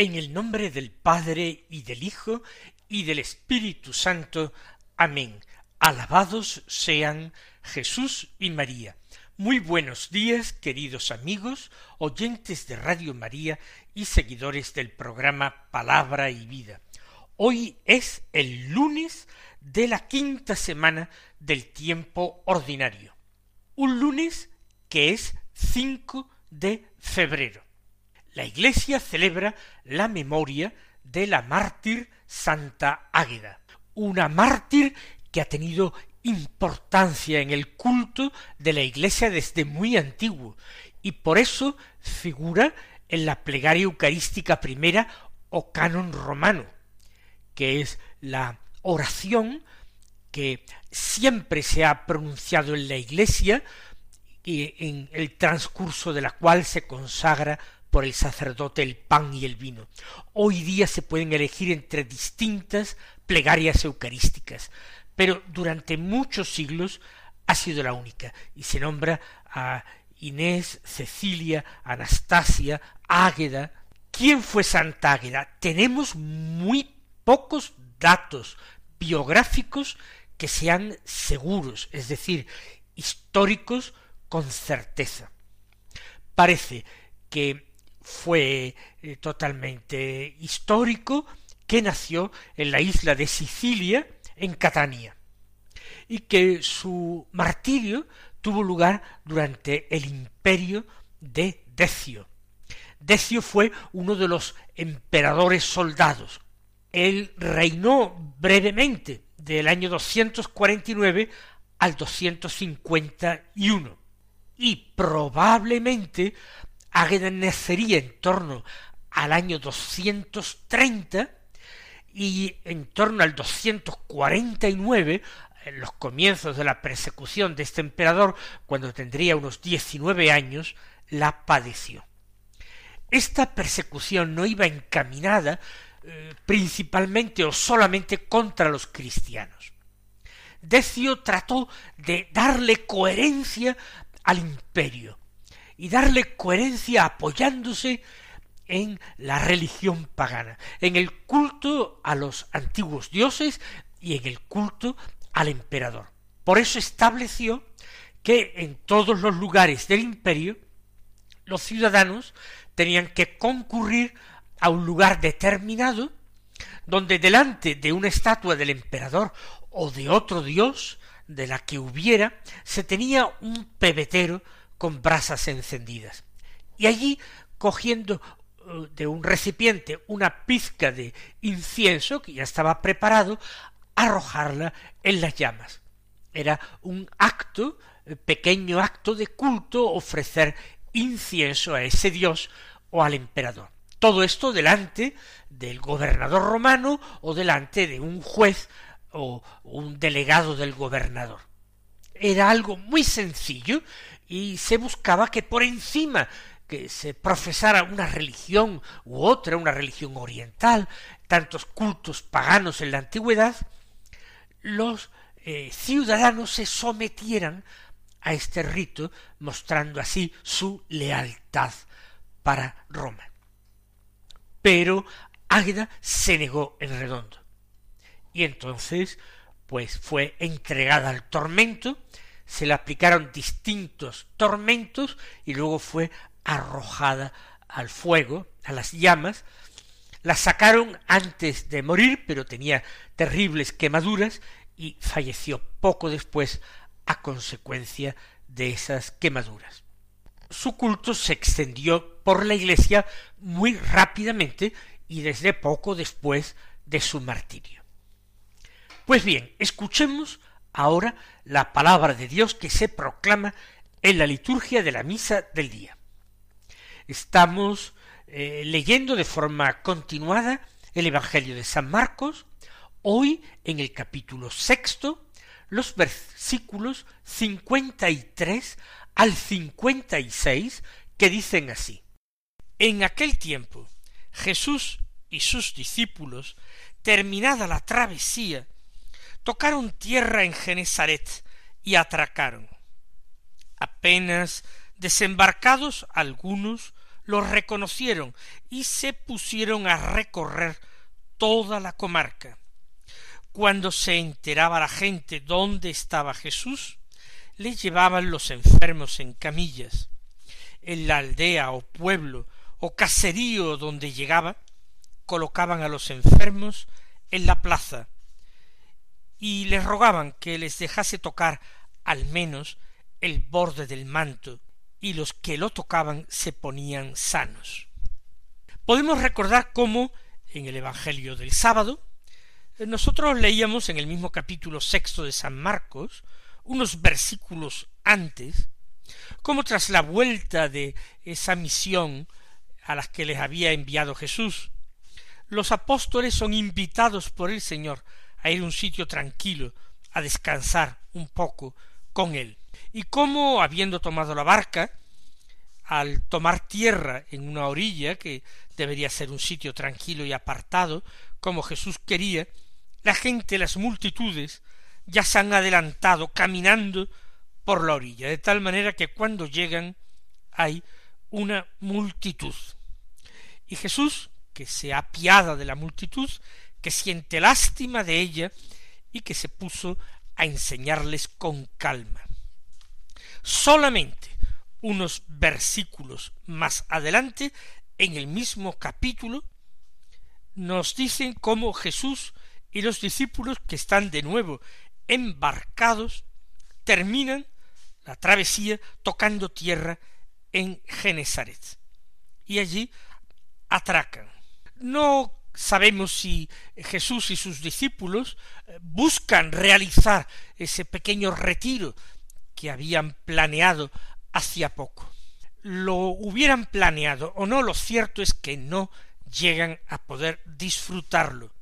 En el nombre del Padre y del Hijo y del Espíritu Santo. Amén. Alabados sean Jesús y María. Muy buenos días, queridos amigos, oyentes de Radio María y seguidores del programa Palabra y Vida. Hoy es el lunes de la quinta semana del tiempo ordinario. Un lunes que es 5 de febrero la Iglesia celebra la memoria de la mártir Santa Águeda, una mártir que ha tenido importancia en el culto de la Iglesia desde muy antiguo, y por eso figura en la plegaria eucarística primera o canon romano, que es la oración que siempre se ha pronunciado en la Iglesia y en el transcurso de la cual se consagra por el sacerdote el pan y el vino. Hoy día se pueden elegir entre distintas plegarias eucarísticas, pero durante muchos siglos ha sido la única, y se nombra a Inés, Cecilia, Anastasia, Águeda. ¿Quién fue Santa Águeda? Tenemos muy pocos datos biográficos que sean seguros, es decir, históricos con certeza. Parece que fue eh, totalmente histórico, que nació en la isla de Sicilia, en Catania, y que su martirio tuvo lugar durante el imperio de Decio. Decio fue uno de los emperadores soldados. Él reinó brevemente del año 249 al 251 y probablemente Águeda nacería en torno al año 230 y en torno al 249, en los comienzos de la persecución de este emperador, cuando tendría unos 19 años, la padeció. Esta persecución no iba encaminada eh, principalmente o solamente contra los cristianos. Decio trató de darle coherencia al imperio, y darle coherencia apoyándose en la religión pagana, en el culto a los antiguos dioses y en el culto al emperador. Por eso estableció que en todos los lugares del imperio los ciudadanos tenían que concurrir a un lugar determinado donde delante de una estatua del emperador o de otro dios de la que hubiera se tenía un pebetero con brasas encendidas. Y allí, cogiendo uh, de un recipiente una pizca de incienso que ya estaba preparado, arrojarla en las llamas. Era un acto, eh, pequeño acto de culto, ofrecer incienso a ese dios o al emperador. Todo esto delante del gobernador romano o delante de un juez o un delegado del gobernador. Era algo muy sencillo y se buscaba que por encima que se profesara una religión u otra, una religión oriental, tantos cultos paganos en la antigüedad, los eh, ciudadanos se sometieran a este rito, mostrando así su lealtad para Roma. Pero Águeda se negó en redondo. Y entonces, pues fue entregada al tormento, se le aplicaron distintos tormentos y luego fue arrojada al fuego, a las llamas, la sacaron antes de morir, pero tenía terribles quemaduras y falleció poco después a consecuencia de esas quemaduras. su culto se extendió por la iglesia muy rápidamente y desde poco después de su martirio. Pues bien, escuchemos ahora la palabra de Dios que se proclama en la liturgia de la misa del día. Estamos eh, leyendo de forma continuada el Evangelio de San Marcos, hoy en el capítulo sexto, los versículos cincuenta y tres al cincuenta y seis, que dicen así. En aquel tiempo, Jesús y sus discípulos, terminada la travesía, tocaron tierra en Genezaret y atracaron. Apenas desembarcados algunos los reconocieron y se pusieron a recorrer toda la comarca. Cuando se enteraba la gente dónde estaba Jesús, le llevaban los enfermos en camillas. En la aldea o pueblo o caserío donde llegaba, colocaban a los enfermos en la plaza y les rogaban que les dejase tocar al menos el borde del manto, y los que lo tocaban se ponían sanos. Podemos recordar cómo en el Evangelio del sábado nosotros leíamos en el mismo capítulo sexto de San Marcos, unos versículos antes, como tras la vuelta de esa misión a las que les había enviado Jesús, los apóstoles son invitados por el Señor a ir a un sitio tranquilo, a descansar un poco con él. Y cómo, habiendo tomado la barca, al tomar tierra en una orilla, que debería ser un sitio tranquilo y apartado, como Jesús quería, la gente, las multitudes, ya se han adelantado caminando por la orilla, de tal manera que cuando llegan hay una multitud. Y Jesús, que se apiada de la multitud, que siente lástima de ella y que se puso a enseñarles con calma. Solamente unos versículos más adelante, en el mismo capítulo, nos dicen cómo Jesús y los discípulos que están de nuevo embarcados terminan la travesía tocando tierra en Genesaret. Y allí atracan. No sabemos si Jesús y sus discípulos eh, buscan realizar ese pequeño retiro que habían planeado hacía poco. Lo hubieran planeado o no, lo cierto es que no llegan a poder disfrutarlo.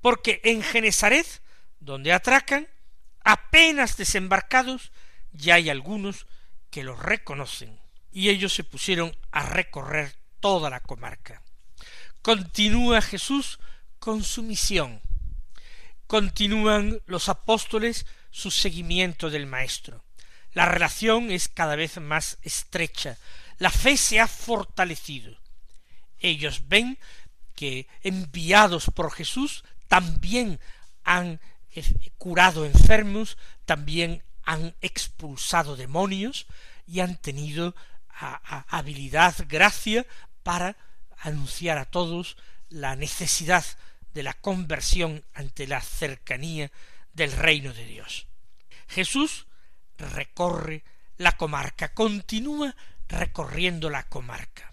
Porque en Genesaret, donde atracan, apenas desembarcados, ya hay algunos que los reconocen, y ellos se pusieron a recorrer toda la comarca. Continúa Jesús con su misión. Continúan los apóstoles su seguimiento del Maestro. La relación es cada vez más estrecha. La fe se ha fortalecido. Ellos ven que enviados por Jesús también han curado enfermos, también han expulsado demonios y han tenido habilidad, gracia para anunciar a todos la necesidad de la conversión ante la cercanía del reino de Dios. Jesús recorre la comarca, continúa recorriendo la comarca.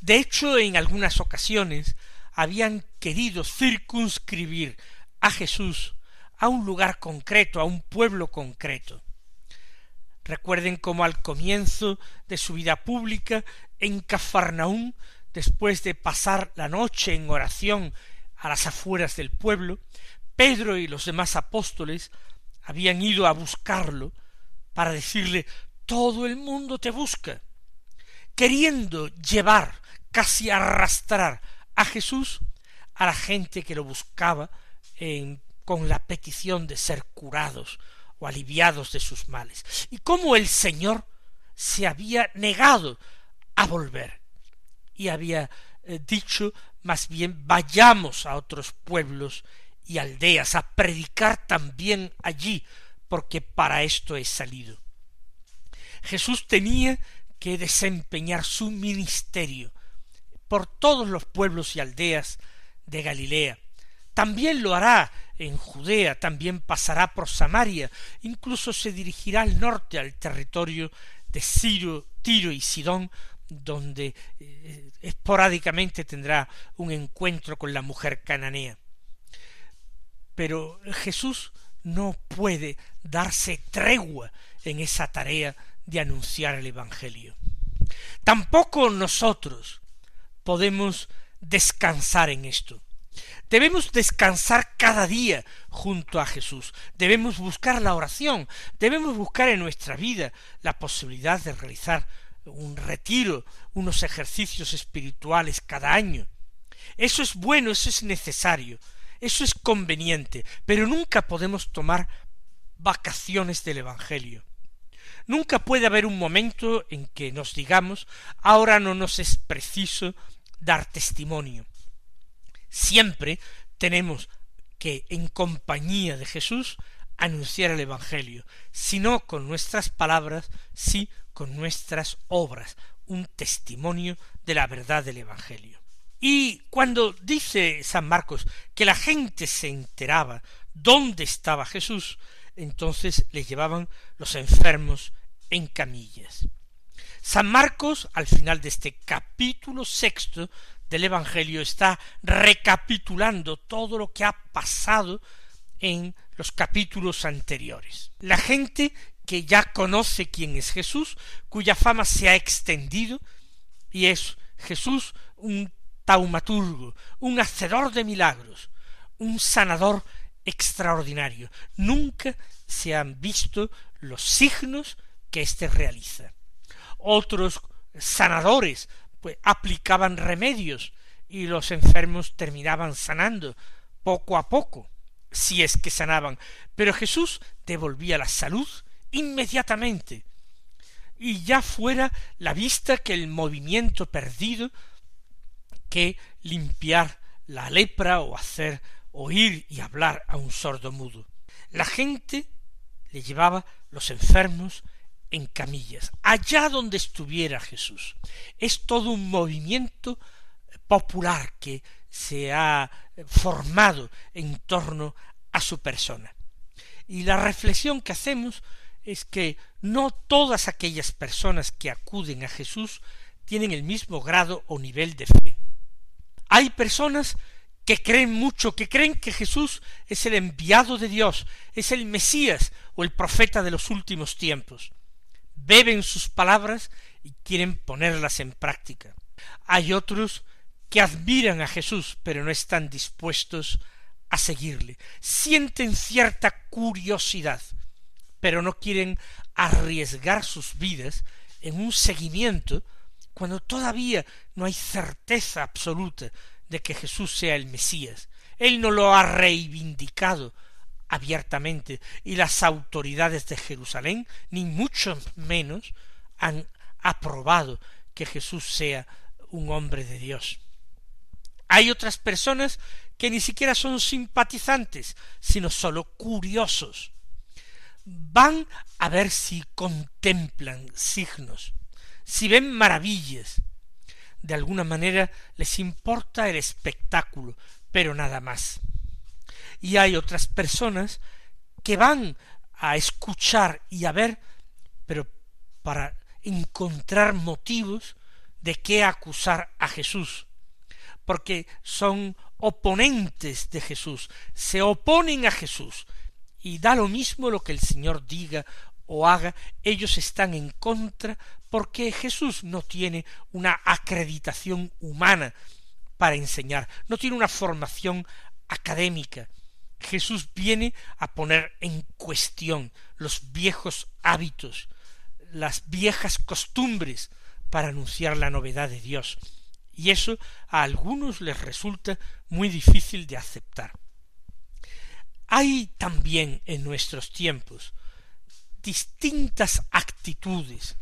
De hecho, en algunas ocasiones habían querido circunscribir a Jesús a un lugar concreto, a un pueblo concreto. Recuerden cómo al comienzo de su vida pública en Cafarnaún después de pasar la noche en oración a las afueras del pueblo, Pedro y los demás apóstoles habían ido a buscarlo para decirle todo el mundo te busca, queriendo llevar, casi arrastrar a Jesús a la gente que lo buscaba con la petición de ser curados o aliviados de sus males, y cómo el Señor se había negado a volver y había eh, dicho más bien vayamos a otros pueblos y aldeas a predicar también allí, porque para esto he salido. Jesús tenía que desempeñar su ministerio por todos los pueblos y aldeas de Galilea. También lo hará en Judea, también pasará por Samaria, incluso se dirigirá al norte, al territorio de Ciro, Tiro y Sidón, donde eh, esporádicamente tendrá un encuentro con la mujer cananea. Pero Jesús no puede darse tregua en esa tarea de anunciar el Evangelio. Tampoco nosotros podemos descansar en esto. Debemos descansar cada día junto a Jesús. Debemos buscar la oración. Debemos buscar en nuestra vida la posibilidad de realizar un retiro, unos ejercicios espirituales cada año. Eso es bueno, eso es necesario, eso es conveniente, pero nunca podemos tomar vacaciones del Evangelio. Nunca puede haber un momento en que nos digamos ahora no nos es preciso dar testimonio. Siempre tenemos que, en compañía de Jesús, anunciar el Evangelio, si no con nuestras palabras, sí con nuestras obras, un testimonio de la verdad del Evangelio. Y cuando dice San Marcos que la gente se enteraba dónde estaba Jesús, entonces le llevaban los enfermos en camillas. San Marcos, al final de este capítulo sexto del Evangelio, está recapitulando todo lo que ha pasado en los capítulos anteriores. La gente que ya conoce quién es Jesús, cuya fama se ha extendido, y es Jesús un taumaturgo, un hacedor de milagros, un sanador extraordinario. Nunca se han visto los signos que éste realiza. Otros sanadores pues aplicaban remedios y los enfermos terminaban sanando poco a poco, si es que sanaban, pero Jesús devolvía la salud inmediatamente, y ya fuera la vista que el movimiento perdido que limpiar la lepra o hacer oír y hablar a un sordo mudo. La gente le llevaba los enfermos en camillas, allá donde estuviera Jesús. Es todo un movimiento popular que se ha formado en torno a su persona. Y la reflexión que hacemos es que no todas aquellas personas que acuden a Jesús tienen el mismo grado o nivel de fe. Hay personas que creen mucho, que creen que Jesús es el enviado de Dios, es el Mesías o el profeta de los últimos tiempos. Beben sus palabras y quieren ponerlas en práctica. Hay otros que admiran a Jesús, pero no están dispuestos a seguirle. Sienten cierta curiosidad, pero no quieren arriesgar sus vidas en un seguimiento cuando todavía no hay certeza absoluta de que Jesús sea el Mesías. Él no lo ha reivindicado abiertamente y las autoridades de Jerusalén, ni mucho menos, han aprobado que Jesús sea un hombre de Dios. Hay otras personas que ni siquiera son simpatizantes, sino sólo curiosos, van a ver si contemplan signos, si ven maravillas. De alguna manera les importa el espectáculo, pero nada más. Y hay otras personas que van a escuchar y a ver, pero para encontrar motivos de qué acusar a Jesús, porque son oponentes de Jesús, se oponen a Jesús, y da lo mismo lo que el Señor diga o haga, ellos están en contra porque Jesús no tiene una acreditación humana para enseñar, no tiene una formación académica. Jesús viene a poner en cuestión los viejos hábitos, las viejas costumbres para anunciar la novedad de Dios. Y eso a algunos les resulta muy difícil de aceptar. Hay también en nuestros tiempos distintas actitudes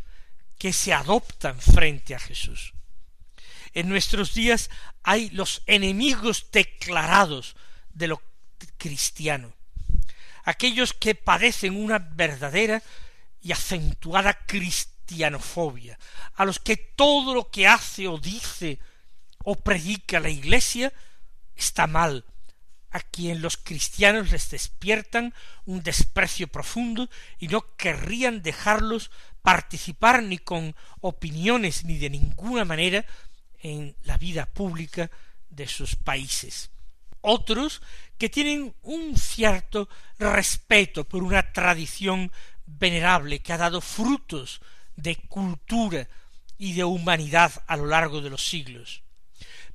que se adoptan frente a Jesús. En nuestros días hay los enemigos declarados de lo cristiano, aquellos que padecen una verdadera y acentuada cristianofobia, a los que todo lo que hace o dice o predica la Iglesia está mal, a quien los cristianos les despiertan un desprecio profundo y no querrían dejarlos participar ni con opiniones ni de ninguna manera en la vida pública de sus países. Otros que tienen un cierto respeto por una tradición venerable que ha dado frutos de cultura y de humanidad a lo largo de los siglos.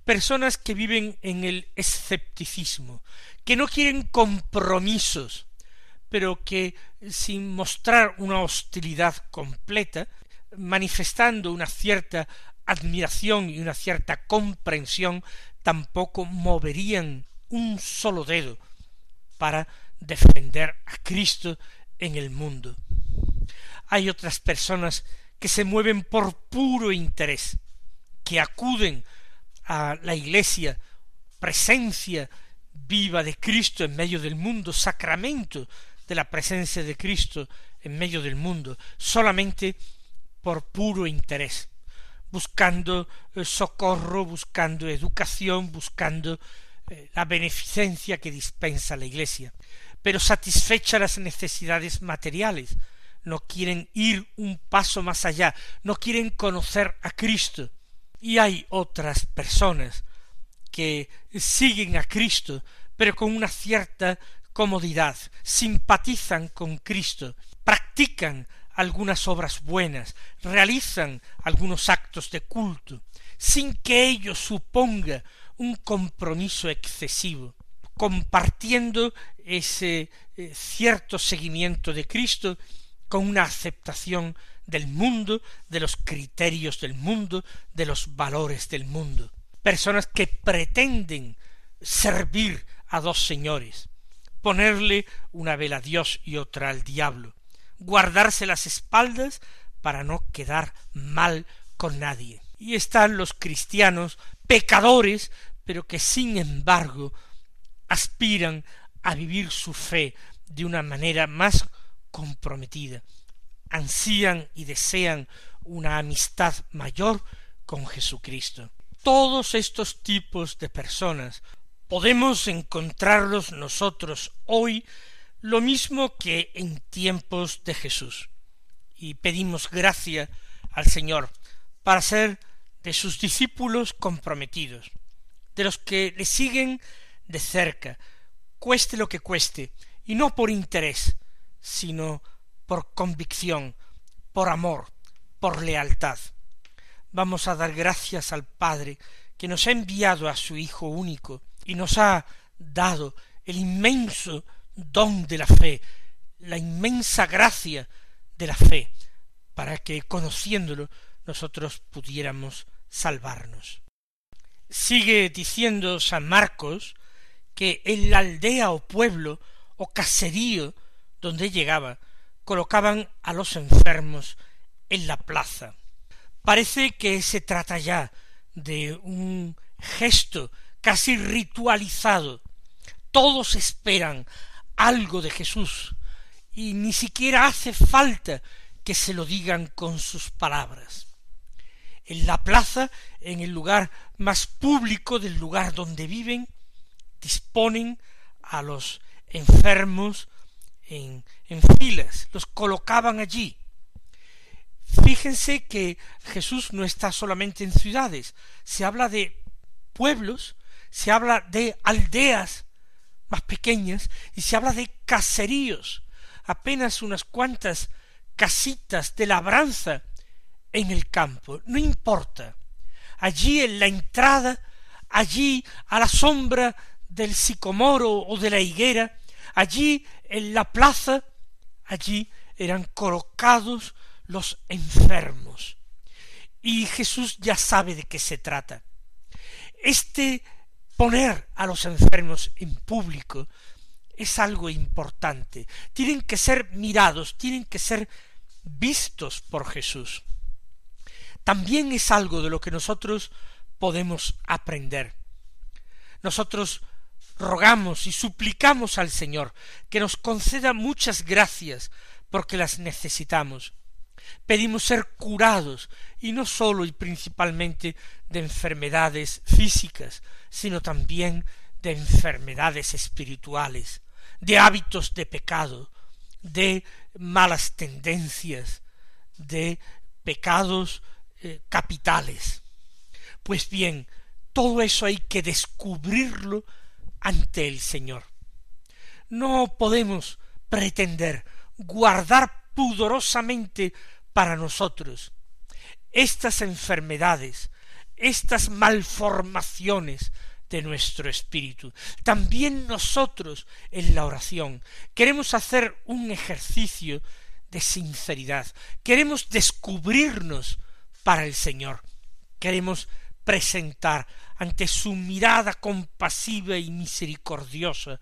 Personas que viven en el escepticismo, que no quieren compromisos, pero que sin mostrar una hostilidad completa, manifestando una cierta admiración y una cierta comprensión, tampoco moverían un solo dedo para defender a Cristo en el mundo. Hay otras personas que se mueven por puro interés, que acuden a la iglesia, presencia viva de Cristo en medio del mundo, sacramento de la presencia de Cristo en medio del mundo, solamente por puro interés, buscando eh, socorro, buscando educación, buscando eh, la beneficencia que dispensa la Iglesia, pero satisfecha las necesidades materiales, no quieren ir un paso más allá, no quieren conocer a Cristo. Y hay otras personas que siguen a Cristo, pero con una cierta comodidad, simpatizan con Cristo, practican algunas obras buenas, realizan algunos actos de culto, sin que ello suponga un compromiso excesivo, compartiendo ese eh, cierto seguimiento de Cristo con una aceptación del mundo, de los criterios del mundo, de los valores del mundo. Personas que pretenden servir a dos señores, ponerle una vela a Dios y otra al diablo, guardarse las espaldas para no quedar mal con nadie. Y están los cristianos pecadores, pero que sin embargo aspiran a vivir su fe de una manera más comprometida, ansían y desean una amistad mayor con Jesucristo. Todos estos tipos de personas podemos encontrarlos nosotros hoy lo mismo que en tiempos de Jesús. Y pedimos gracia al Señor para ser de sus discípulos comprometidos, de los que le siguen de cerca, cueste lo que cueste, y no por interés, sino por convicción, por amor, por lealtad. Vamos a dar gracias al Padre que nos ha enviado a su Hijo único, y nos ha dado el inmenso don de la fe, la inmensa gracia de la fe, para que conociéndolo nosotros pudiéramos salvarnos. Sigue diciendo San Marcos que en la aldea o pueblo o caserío donde llegaba colocaban a los enfermos en la plaza. Parece que se trata ya de un gesto casi ritualizado. Todos esperan algo de Jesús y ni siquiera hace falta que se lo digan con sus palabras. En la plaza, en el lugar más público del lugar donde viven, disponen a los enfermos en, en filas, los colocaban allí. Fíjense que Jesús no está solamente en ciudades, se habla de pueblos se habla de aldeas más pequeñas y se habla de caseríos, apenas unas cuantas casitas de labranza en el campo, no importa. Allí en la entrada, allí a la sombra del sicomoro o de la higuera, allí en la plaza, allí eran colocados los enfermos. Y Jesús ya sabe de qué se trata. Este poner a los enfermos en público es algo importante. Tienen que ser mirados, tienen que ser vistos por Jesús. También es algo de lo que nosotros podemos aprender. Nosotros rogamos y suplicamos al Señor que nos conceda muchas gracias porque las necesitamos. Pedimos ser curados y no sólo y principalmente de enfermedades físicas, sino también de enfermedades espirituales, de hábitos de pecado, de malas tendencias, de pecados eh, capitales. Pues bien, todo eso hay que descubrirlo ante el Señor. No podemos pretender guardar pudorosamente para nosotros estas enfermedades, estas malformaciones de nuestro espíritu. También nosotros en la oración queremos hacer un ejercicio de sinceridad, queremos descubrirnos para el Señor, queremos presentar ante su mirada compasiva y misericordiosa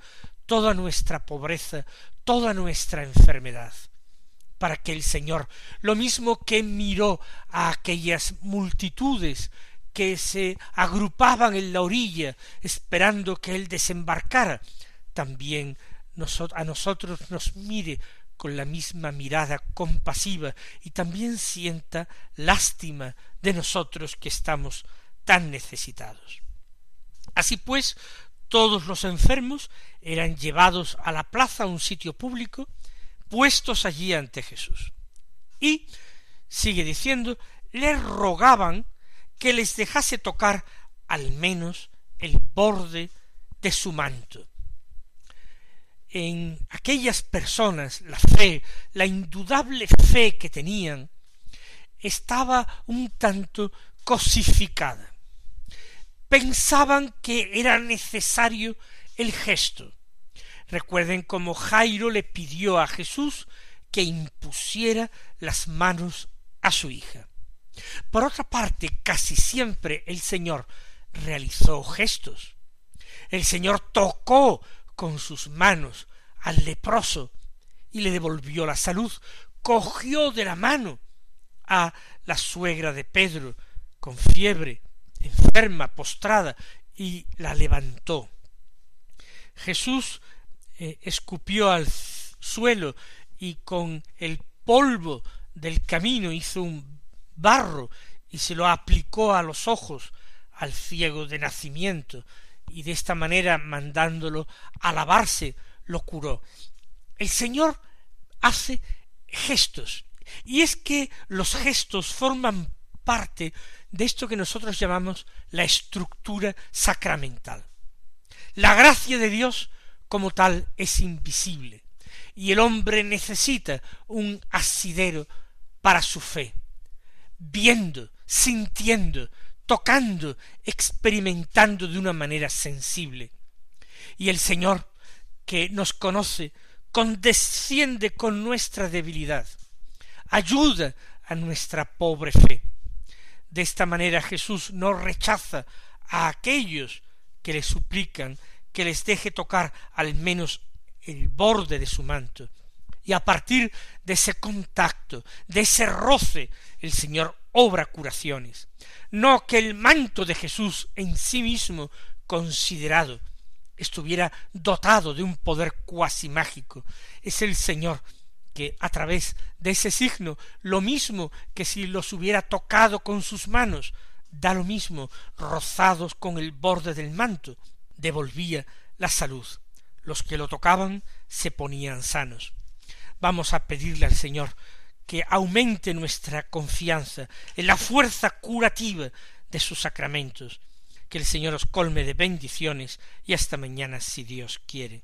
toda nuestra pobreza, toda nuestra enfermedad para que el Señor, lo mismo que miró a aquellas multitudes que se agrupaban en la orilla esperando que Él desembarcara, también a nosotros nos mire con la misma mirada compasiva y también sienta lástima de nosotros que estamos tan necesitados. Así pues, todos los enfermos eran llevados a la plaza, a un sitio público, puestos allí ante Jesús. Y, sigue diciendo, le rogaban que les dejase tocar al menos el borde de su manto. En aquellas personas la fe, la indudable fe que tenían, estaba un tanto cosificada. Pensaban que era necesario el gesto, Recuerden cómo Jairo le pidió a Jesús que impusiera las manos a su hija. Por otra parte, casi siempre el Señor realizó gestos. El Señor tocó con sus manos al leproso y le devolvió la salud, cogió de la mano a la suegra de Pedro con fiebre, enferma, postrada, y la levantó. Jesús eh, escupió al suelo y con el polvo del camino hizo un barro y se lo aplicó a los ojos al ciego de nacimiento y de esta manera mandándolo a lavarse lo curó. El Señor hace gestos y es que los gestos forman parte de esto que nosotros llamamos la estructura sacramental. La gracia de Dios como tal es invisible, y el hombre necesita un asidero para su fe, viendo, sintiendo, tocando, experimentando de una manera sensible. Y el Señor, que nos conoce, condesciende con nuestra debilidad, ayuda a nuestra pobre fe. De esta manera Jesús no rechaza a aquellos que le suplican que les deje tocar al menos el borde de su manto. Y a partir de ese contacto, de ese roce, el Señor obra curaciones. No que el manto de Jesús en sí mismo considerado estuviera dotado de un poder cuasi mágico. Es el Señor que a través de ese signo, lo mismo que si los hubiera tocado con sus manos, da lo mismo rozados con el borde del manto, devolvía la salud. Los que lo tocaban se ponían sanos. Vamos a pedirle al Señor que aumente nuestra confianza en la fuerza curativa de sus sacramentos. Que el Señor os colme de bendiciones y hasta mañana si Dios quiere.